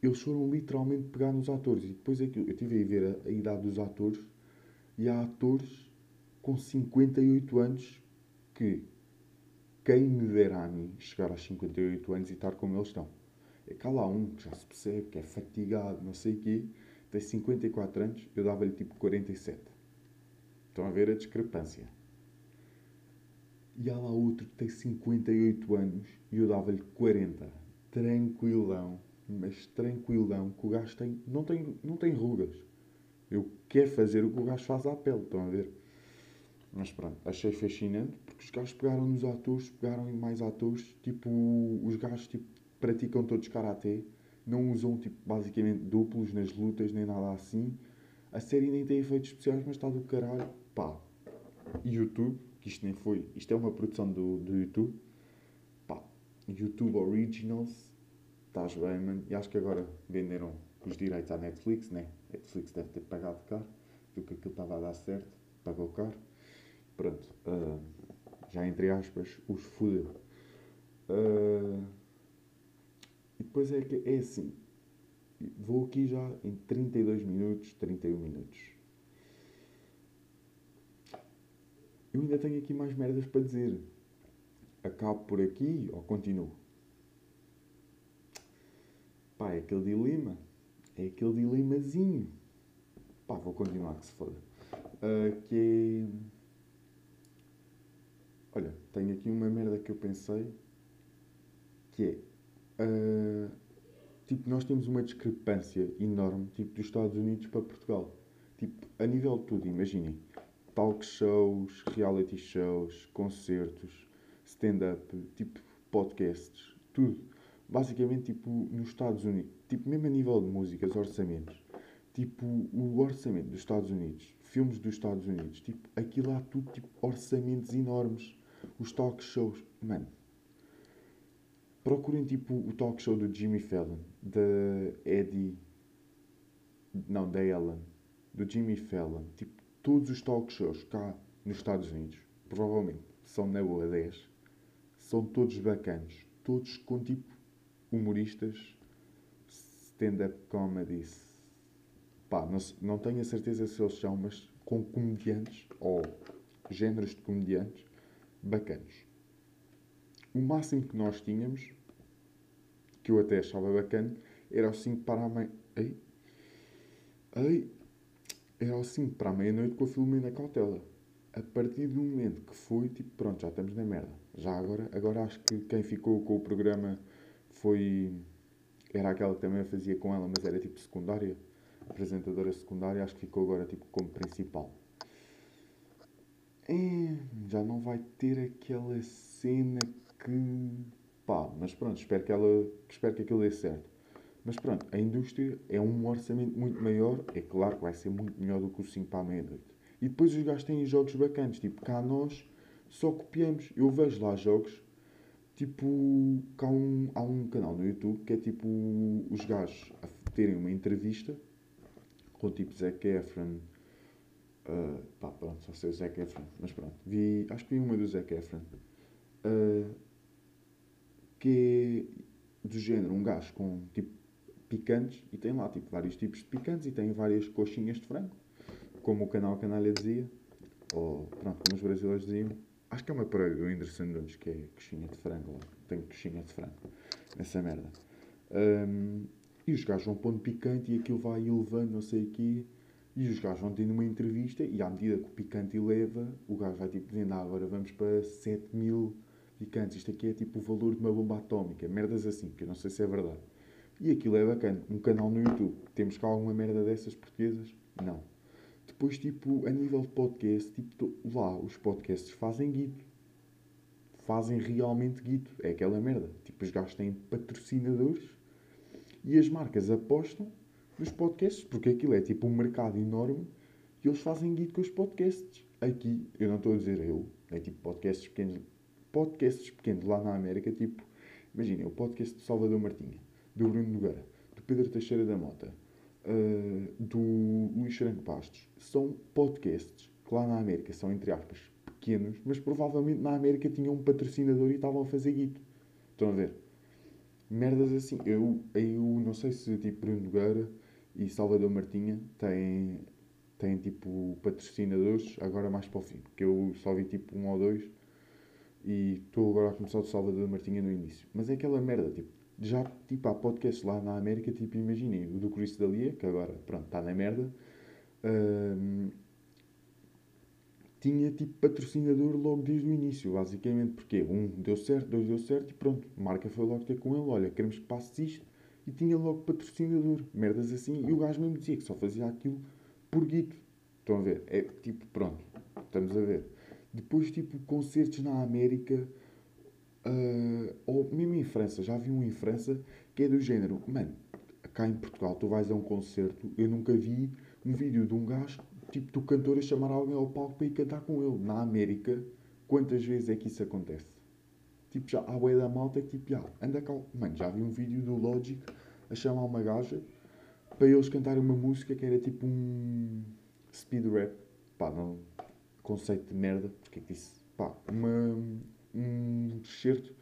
eles foram literalmente pegar nos atores. E depois é que eu estive a ver a, a, idade dos atores. E há atores com 58 anos que quem me dera a mim chegar aos 58 anos e estar como eles estão. É há lá um que já se percebe que é fatigado, não sei o quê, tem 54 anos, eu dava-lhe tipo 47. Estão a ver a discrepância. E há lá outro que tem 58 anos e eu dava-lhe 40. Tranquilão, mas tranquilão, que o gajo tem, não, tem, não tem rugas. Eu quero fazer o que o gajo faz à pele, estão a ver? Mas pronto, achei fascinante porque os gajos pegaram nos atores, pegaram em mais atores, tipo, os gajos tipo, praticam todos karatê, não usam tipo, basicamente duplos nas lutas nem nada assim. A série nem tem efeitos especiais, mas está do caralho. Pá, YouTube, que isto nem foi. Isto é uma produção do, do YouTube. Pá, YouTube Originals. Estás bem, mano. E acho que agora venderam os direitos à Netflix, né? Netflix deve ter pagado caro. Viu que aquilo estava a dar certo. Pagou caro. Pronto. Uh, já entre aspas, os fudeu. Uh, e depois é que é assim. Vou aqui já em 32 minutos, 31 minutos. Eu ainda tenho aqui mais merdas para dizer. Acabo por aqui ou continuo? Pá, é aquele dilema. É aquele dilemazinho. Pá, vou continuar que se foda. Uh, que é. Olha, tenho aqui uma merda que eu pensei. Que é. Uh, tipo, nós temos uma discrepância enorme, tipo, dos Estados Unidos para Portugal. Tipo, a nível de tudo, imaginem talk shows, reality shows, concertos, stand-up, tipo podcasts, tudo. Basicamente, tipo, nos Estados Unidos, tipo, mesmo a nível de músicas, orçamentos, tipo, o orçamento dos Estados Unidos, filmes dos Estados Unidos, tipo, aquilo há tudo, tipo, orçamentos enormes. Os talk shows, mano. Procurem, tipo, o talk show do Jimmy Fallon, da Eddie, não, da Ellen, do Jimmy Fallon, tipo, todos os talk shows cá nos Estados Unidos, provavelmente são na boa 10, são todos bacanos. Todos com tipo humoristas, stand-up comedies. Pá, não, não tenho a certeza se eles são, mas com comediantes ou géneros de comediantes bacanos. O máximo que nós tínhamos, que eu até achava bacana, era o 5 para a mãe. Ei, ei, era ao 5 para a meia-noite com a Filomena Cautela. A partir do momento que foi, tipo, pronto, já estamos na merda. Já agora, agora acho que quem ficou com o programa foi. Era aquela que também fazia com ela, mas era tipo secundária. Apresentadora secundária, acho que ficou agora tipo como principal. É, já não vai ter aquela cena que. pá, mas pronto, espero que, ela, espero que aquilo dê certo. Mas pronto, a indústria é um orçamento muito maior, é claro que vai ser muito melhor do que o 5 para a meia-noite. E depois os gajos têm jogos bacanas, tipo, cá nós só copiamos. Eu vejo lá jogos, tipo, cá há um, há um canal no YouTube que é tipo os gajos a terem uma entrevista com tipo Zac Efron. Uh, pá, pronto, só sei o Zac Efron, mas pronto, vi, acho que vi uma do Zac Efron. Uh, que é do género, um gajo com tipo picantes e tem lá tipo vários tipos de picantes e tem várias coxinhas de frango, como o canal Canalha dizia, ou pronto, como os brasileiros diziam. Acho que é uma para o Whindersson Nunes, que é coxinha de frango lá. Tem coxinha de frango nessa merda. Um, e os gajos vão pondo picante e aquilo vai elevando, não sei o quê. E os gajos vão tendo uma entrevista e à medida que o picante eleva, o gajo vai tipo dizendo, ah, agora vamos para 7 mil picantes. Isto aqui é tipo o valor de uma bomba atómica. Merdas assim, que eu não sei se é verdade. E aquilo é bacana. Um canal no YouTube. Temos cá alguma merda dessas portuguesas? Não. Depois, tipo, a nível de podcast, tipo, lá, os podcasts fazem guito. Fazem realmente guito. É aquela merda. Tipo, os gajos têm patrocinadores e as marcas apostam nos podcasts, porque aquilo é tipo um mercado enorme e eles fazem guito com os podcasts. Aqui, eu não estou a dizer eu, é tipo podcasts pequenos, podcasts pequenos lá na América, tipo, imagina, o podcast do Salvador Martinha, do Bruno Nogueira, do Pedro Teixeira da Mota, uh, do Luís Franco Bastos, são podcasts que lá na América são, entre aspas, pequenos, mas provavelmente na América tinham um patrocinador e estavam a fazer guito. Estão a ver? Merdas assim. Eu, eu não sei se tipo Bruno Nogueira e Salvador Martinha têm, têm tipo patrocinadores agora mais para o fim, porque eu só vi tipo um ou dois e estou agora a começar o Salvador Martinha no início. Mas é aquela merda, tipo, já tipo, há podcasts lá na América, tipo, imaginem, o do Chris Dalia, que agora, pronto, está na merda, tinha tipo patrocinador logo desde o início, basicamente, porque um deu certo, dois deu certo e pronto, a marca foi logo ter com ele, olha, queremos que passe isto, e tinha logo patrocinador, merdas assim, e o gajo mesmo dizia que só fazia aquilo por guito. Estão a ver? É tipo, pronto, estamos a ver. Depois, tipo, concertos na América, uh, ou mesmo em França, já vi um em França que é do género, mano, cá em Portugal tu vais a um concerto, eu nunca vi um vídeo de um gajo, tipo, do cantor a chamar alguém ao palco para ir cantar com ele. Na América, quantas vezes é que isso acontece? Tipo, já boia da malta que tipo, já, anda cá. Mano, já vi um vídeo do Logic a chamar uma gaja para eles cantarem uma música que era tipo um speed rap. Pá, não. Conceito de merda, porque é que disse? Pá, uma, um excerto.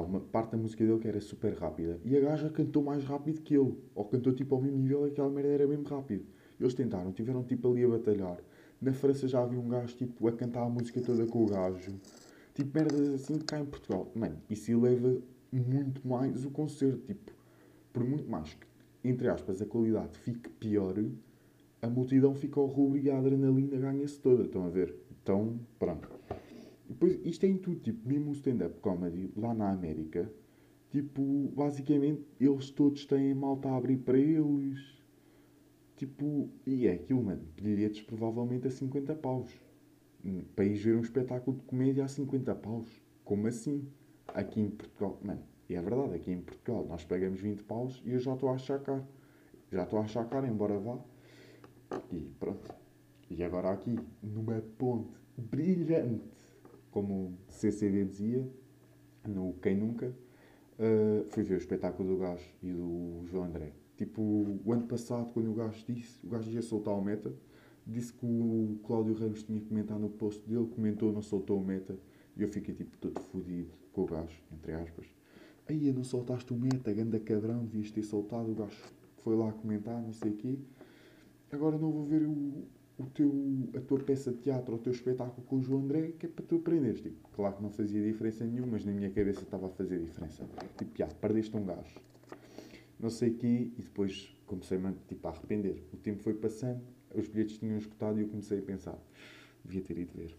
Uma parte da música dele que era super rápida. E a gaja cantou mais rápido que ele. Ou cantou tipo ao mesmo nível, aquela merda era mesmo rápido. Eles tentaram, tiveram tipo ali a batalhar. Na França já havia um gajo tipo a cantar a música toda com o gajo. Tipo, merdas assim cá em Portugal. Mano, isso eleva muito mais o concerto. Tipo, por muito mais que, entre aspas, a qualidade fique pior, a multidão fica ao rubro e a adrenalina ganha-se toda. Estão a ver? Então, pronto. Depois, isto é em tudo. Tipo, mesmo o stand-up comedy, lá na América, tipo, basicamente, eles todos têm malta a abrir para eles. Tipo, e é aquilo, mano. Bilhetes provavelmente a 50 paus para ir ver um espetáculo de comédia a 50 paus. Como assim? Aqui em Portugal, mano, e é verdade, aqui em Portugal nós pagamos 20 paus e eu já estou a achar. Já estou a achar embora vá. E pronto. E agora aqui, numa ponte brilhante, como o CCD dizia, no Quem Nunca, uh, fui ver o espetáculo do gajo e do João André. Tipo, o ano passado, quando o gajo disse, o gajo ia soltar o meta, disse que o Cláudio Ramos tinha comentado no post dele, comentou, não soltou o meta, e eu fiquei tipo todo fodido com o gajo, entre aspas. Aí não soltaste o meta, ganda cabrão, devias ter soltado, o gajo foi lá comentar, não sei o quê. Agora não vou ver o, o teu, a tua peça de teatro, o teu espetáculo com o João André, que é para tu aprenderes. Tipo, claro que não fazia diferença nenhuma, mas na minha cabeça estava a fazer diferença. Tipo, já, perdeste um gajo. Não sei o quê, e depois comecei-me tipo, a arrepender. O tempo foi passando, os bilhetes tinham escutado e eu comecei a pensar: devia ter ido ver.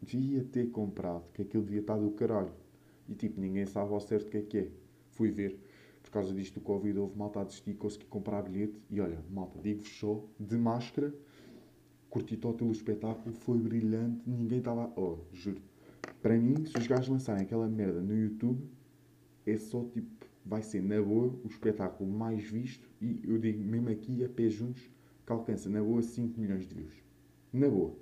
Devia ter comprado, que aquilo devia estar do caralho. E tipo, ninguém sabe ao certo o que é que é. Fui ver. Por causa disto do Covid, houve malta a desistir, consegui comprar bilhete. E olha, malta, digo-vos só, de máscara, curti todo o espetáculo, foi brilhante, ninguém estava. Oh, juro. Para mim, se os gajos lançarem aquela merda no YouTube, é só tipo, vai ser na boa o espetáculo mais visto. E eu digo mesmo aqui, a pé juntos, que alcança na boa 5 milhões de views. Na boa.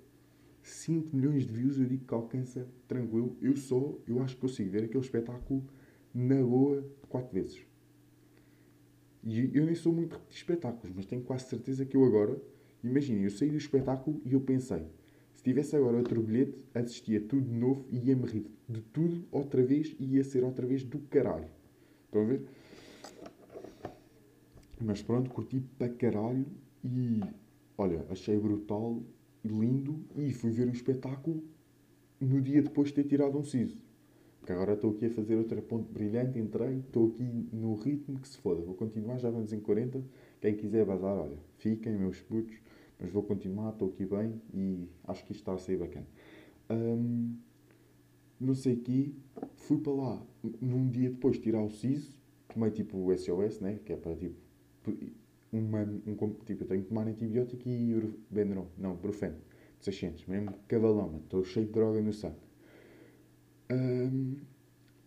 5 milhões de views eu digo que alcança tranquilo. Eu só, eu acho que consigo ver aquele espetáculo na boa 4 vezes. E eu nem sou muito de espetáculos, mas tenho quase certeza que eu agora, imaginem, eu saí do espetáculo e eu pensei, se tivesse agora outro bilhete, assistia tudo de novo e ia-me rir de tudo outra vez e ia ser outra vez do caralho. Estão a ver? Mas pronto, curti para caralho e olha, achei brutal, lindo e fui ver um espetáculo no dia depois de ter tirado um siso. Que agora estou aqui a fazer outra ponte brilhante, entrei, estou aqui no ritmo que se foda. Vou continuar, já vamos em 40. Quem quiser vazar, olha, fiquem, meus putos, mas vou continuar, estou aqui bem e acho que isto está a sair bacana. Um, não sei aqui, fui para lá num dia depois de tirar o siso, tomei tipo o SOS, né? Que é para tipo uma, um, tipo, eu tenho que tomar antibiótico e Benuron, não, Brufen, de 600, mesmo cavalão, estou cheio de droga no sangue. Ahm,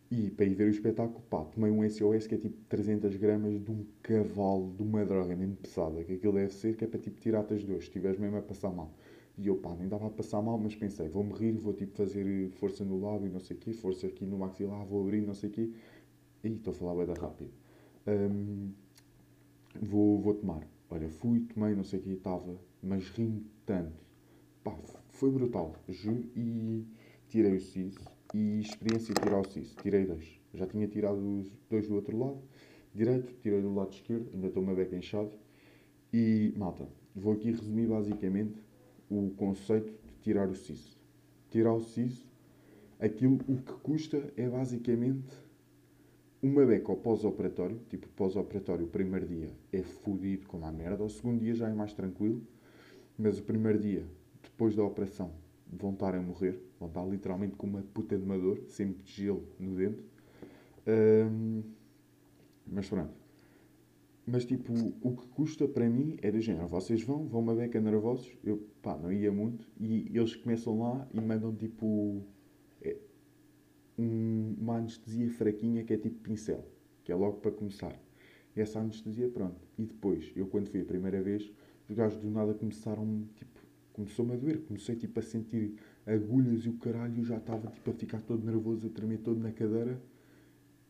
e para ir ver o espetáculo, pá, tomei um SOS que é tipo 300 gramas de um cavalo, de uma droga mesmo pesada, que aquilo deve ser, que é para tipo tirar-te as dores, se estiveres mesmo a passar mal. E eu, pá, nem dava a passar mal, mas pensei, vou-me rir, vou tipo fazer força no lábio, não sei o quê, força aqui no maxilar, vou abrir, não sei o quê. Ih, estou a falar bem rápido. Ahm, vou, vou tomar. Olha, fui, tomei, não sei o que estava, mas ri tanto. Pá, foi brutal, juro, e tirei o siso, e experiência tirar o siso, tirei dois. Já tinha tirado os dois do outro lado, direito, tirei do lado esquerdo, ainda estou uma beca inchado. E, malta, vou aqui resumir basicamente o conceito de tirar o siso. Tirar o siso, aquilo, o que custa é basicamente uma beca ao pós-operatório, tipo pós-operatório, o primeiro dia é fodido como a merda, o segundo dia já é mais tranquilo, mas o primeiro dia, depois da operação, vão estar a morrer, vão estar literalmente com uma puta de uma dor, sempre de gelo no dente. Ahm, mas pronto. Mas tipo, o que custa para mim é do género, vocês vão, vão uma beca nervosos, eu pá, não ia muito, e eles começam lá e mandam tipo é, um- uma anestesia fraquinha que é tipo pincel, que é logo para começar. Essa anestesia, pronto. E depois, eu quando fui a primeira vez, os gajos do nada começaram, tipo, começou-me a doer. Comecei, tipo, a sentir agulhas e o caralho, eu já estava, tipo, a ficar todo nervoso, a tremer todo na cadeira.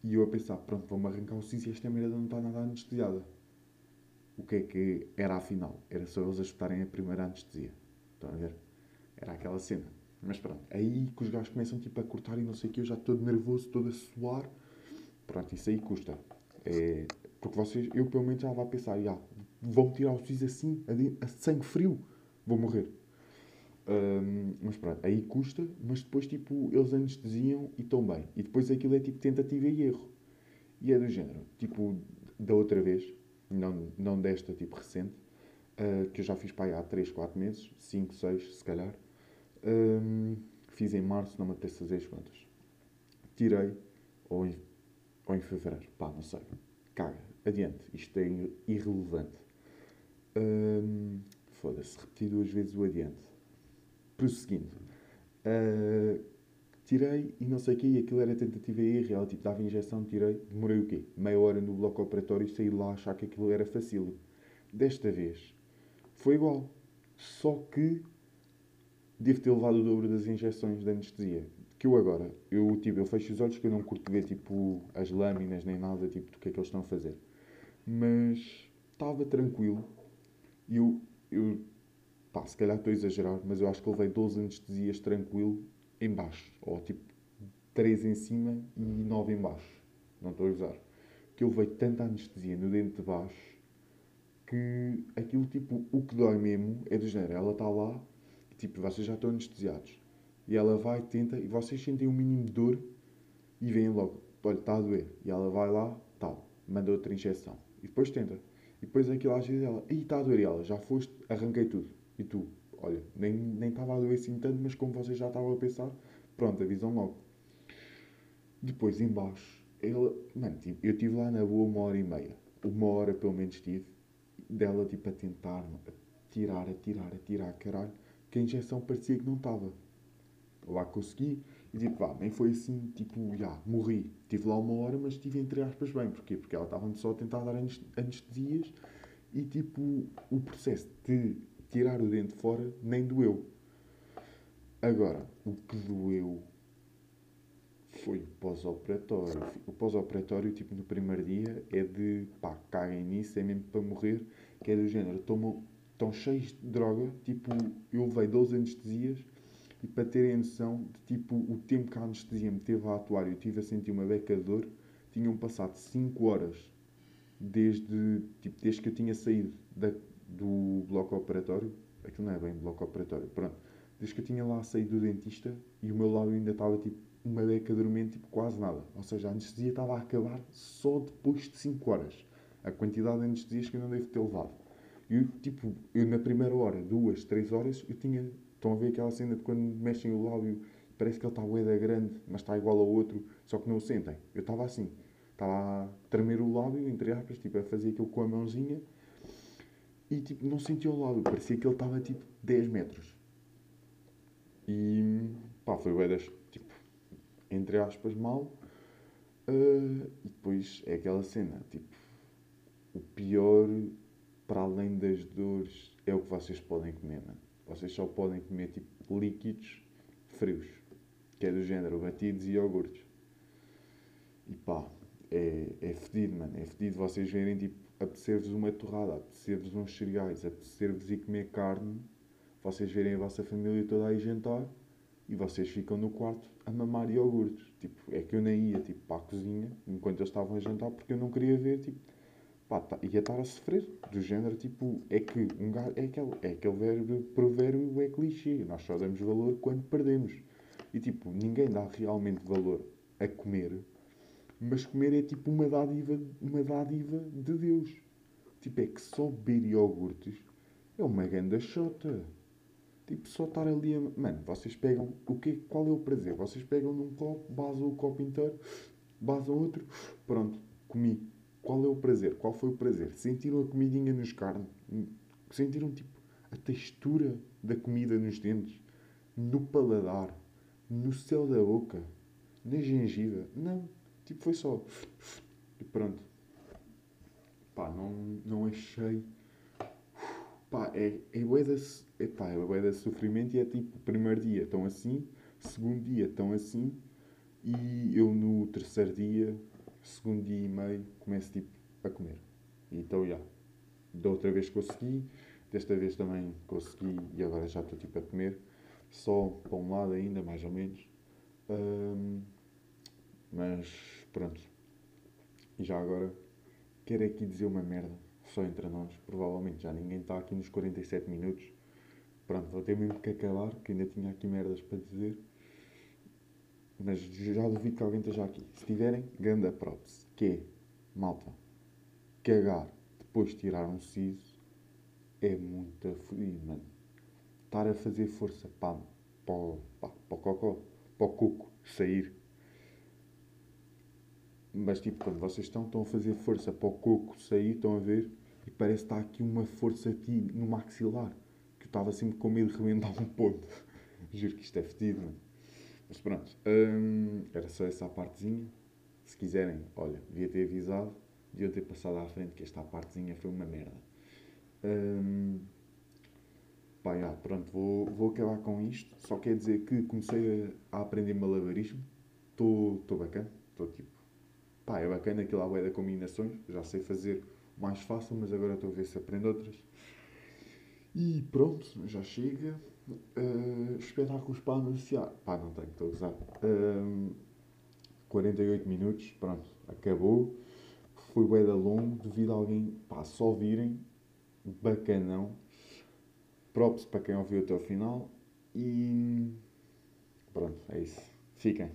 E eu a pensar, pronto, vou-me arrancar o siso e esta merda não está nada anestesiada. O que é que era afinal? Era só eles ajustarem a primeira anestesia. Estão a ver? Era aquela cena. Mas pronto, aí que os gajos começam tipo a cortar e não sei o que, eu já todo nervoso, todo a suar. Pronto, isso aí custa. É, porque vocês, eu pelo menos já vou a pensar, já, vão tirar o siso assim, a, a sangue frio, vou morrer. Hum, mas pronto, aí custa, mas depois tipo, eles anestesiam e estão bem. E depois aquilo é tipo tentativa e erro. E é do género, tipo, da outra vez, não, não desta tipo recente, ah, que eu já fiz para aí há 3, 4 meses, 5, 6 se calhar. Hum, fiz em março, não me apetece fazer as contas. Tirei, ou em, ou em fevereiro, pá, não sei. Caga, adiante, isto é ir- irrelevante. Hum, Foda-se, repeti duas vezes o adiante. Prosseguindo. Ah, tirei e não sei o quê, e aquilo era tentativa e erro. Ela tipo dava injeção, tirei, demorei o quê? Meia hora no bloco operatório e saí lá a achar que aquilo era fácil. Desta vez foi igual. Só que devo ter levado o dobro das injeções de anestesia. Que eu agora, eu, tipo, eu fecho os olhos que eu não curto ver tipo, as lâminas nem nada tipo, do que é que eles estão a fazer. Mas estava tranquilo e eu, eu pá, se calhar estou a exagerar, mas eu acho que levei 12 anestesias tranquilo em baixo. Ou tipo 3 em cima e 9 em baixo. Não estou a usar. Que eu levei tanta anestesia no dente de baixo que aquilo tipo, o que dói mesmo é do género. Ela está lá e tipo, vocês já estão anestesiados. E ela vai, tenta, e vocês sentem um mínimo de dor e veem logo, olha, está a doer. E ela vai lá, tal, manda outra injeção. E depois tenta. E depois aquilo às vezes ela, ih, está a doer. E ela, já foste, arranquei tudo. E tu, olha, nem nem estava a doer assim tanto, mas como vocês já estavam a pensar, pronto, avisam logo. Depois, em baixo, ela, mano, tipo, eu estive lá na boa uma hora e meia. Uma hora pelo menos estive. Dela, tipo, a tentar, a tirar, a tirar, a tirar, caralho. Que a injeção parecia que não estava. Lá consegui. E tipo, vá, nem foi assim, tipo, já, morri. Estive lá uma hora, mas estive entre aspas bem. Porquê? Porque ela estava só a tentar dar anes- anestesias e tipo, o processo de tirar o dente fora nem doeu. Agora, o que doeu foi o pós-operatório. O pós-operatório, tipo, no primeiro dia é de, pá, caguem nisso, é mesmo para morrer, que é do género, estão estão cheios de droga, tipo, eu levei 12 anestesias e para terem noção de, tipo, o tempo que a anestesia me teve a atuar e eu tive a sentir uma beca de dor, tinham passado 5 horas desde, tipo, desde que eu tinha saído da- do bloco operatório, aquilo não é bem bloco operatório, pronto, desde que eu tinha lá saído do dentista e o meu lábio ainda estava tipo uma beca dormente, tipo quase nada. Ou seja, a anestesia estava a acabar só depois de 5 horas. A quantidade de anestesias que eu não devo ter levado. E tipo, eu na primeira hora, duas, três horas, eu tinha. Estão a ver aquela cena de quando mexem o lábio, parece que ele está boeda grande, mas está igual ao outro, só que não o sentem. Eu estava assim. Estava a tremer o lábio, entre aspas, tipo, a fazer aquilo com a mãozinha e tipo, não sentia o lado, parecia que ele estava tipo 10 metros. E pá, foi o tipo, entre aspas, mal. Uh, e depois é aquela cena, tipo, o pior, para além das dores, é o que vocês podem comer, mano. Vocês só podem comer tipo líquidos frios, que é do género batidos e iogurtes. E pá, é, é fedido, mano. É fedido vocês verem, tipo, apetecer-vos uma torrada, apetecer-vos uns cereais, apetecer-vos ir comer carne, vocês verem a vossa família toda aí jantar e vocês ficam no quarto a mamar iogurtes. Tipo, é que eu nem ia, tipo, para a cozinha enquanto eles estavam a jantar porque eu não queria ver, tipo, pá, tá, ia estar a sofrer. Do género, tipo, é que um gajo, é aquele, é aquele verbo, provérbio é clichê. Nós só damos valor quando perdemos. E, tipo, ninguém dá realmente valor a comer mas comer é tipo uma dádiva, uma dádiva de Deus. Tipo, é que só beber iogurtes é uma ganda chota. Tipo, só estar ali a... Mano, vocês pegam... O que, qual é o prazer? Vocês pegam num copo, basam o copo inteiro, basam outro, pronto, comi. Qual é o prazer? Qual foi o prazer? Sentiram a comidinha nos carnes? Sentiram, tipo, a textura da comida nos dentes? No paladar? No céu da boca? Na gengiva? Não. Tipo, foi só. E pronto. Pá, não, não achei. Pá, é, é bué da, é, pá, é bué da sofrimento e é tipo, primeiro dia estão assim, segundo dia estão assim, e eu no terceiro dia, segundo dia e meio, começo tipo a comer. Então, já. Da outra vez consegui, desta vez também consegui e agora já estou tipo a comer. Só para um lado ainda, mais ou menos. Um, mas pronto. E já agora, quero aqui dizer uma merda, só entre nós. Provavelmente já ninguém está aqui nos 47 minutos. Pronto, vou ter mesmo que acabar, que ainda tinha aqui merdas para dizer. Mas já duvido que alguém esteja aqui. Se tiverem, ganda props. Que é, malta, cagar depois de tirar um siso é muito fodido, mano. Estar a fazer força para, para o cocó, para o cuco sair mas tipo, quando vocês estão, estão a fazer força para o coco sair, estão a ver, e parece que está aqui uma força aqui no maxilar, que eu estava sempre com medo de rebentar um ponto. Juro que isto é fedido, mano. Mas pronto, hum, era só essa partezinha. Se quiserem, olha, devia ter avisado, devia ter passado à frente que esta partezinha foi uma merda. Hum, pá, já, pronto, vou, vou acabar com isto. Só quer dizer que comecei a, a aprender malabarismo. Estou bacana, estou tipo pá, é bacana aquilo à da combinações, já sei fazer mais fácil, mas agora estou a ver se aprendo outras. E pronto, já chega. Uh, espetáculos para anunciar. Pá, não tenho, estou a usar. Uh, 48 minutos, pronto, acabou. Foi bué da longo, devido a alguém, pá, só virem. Bacanão. Props para quem ouviu até o final. E pronto, é isso. Fiquem.